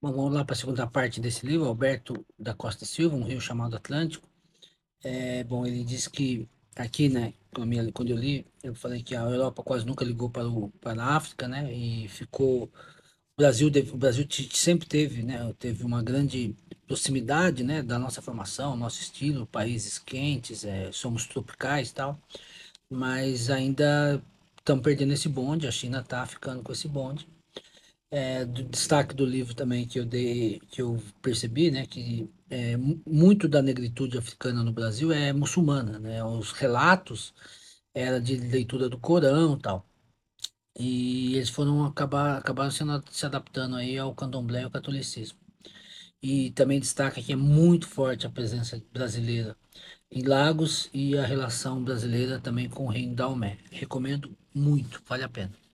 Bom, vamos lá para a segunda parte desse livro, Alberto da Costa Silva, Um Rio Chamado Atlântico. É, bom, ele diz que aqui, né, quando eu li, eu falei que a Europa quase nunca ligou para, o, para a África, né, e ficou. O Brasil, o Brasil sempre teve, né, teve uma grande proximidade, né, da nossa formação, nosso estilo, países quentes, é, somos tropicais e tal, mas ainda estamos perdendo esse bonde, a China está ficando com esse bonde. É, do destaque do livro também que eu dei, que eu percebi, né, que é, mu- muito da negritude africana no Brasil é muçulmana, né? Os relatos era de leitura do Corão tal. E eles foram acabar acabaram sendo, se adaptando aí ao candomblé e ao catolicismo. E também destaca que é muito forte a presença brasileira em Lagos e a relação brasileira também com o Reino da Omé. Recomendo muito, vale a pena.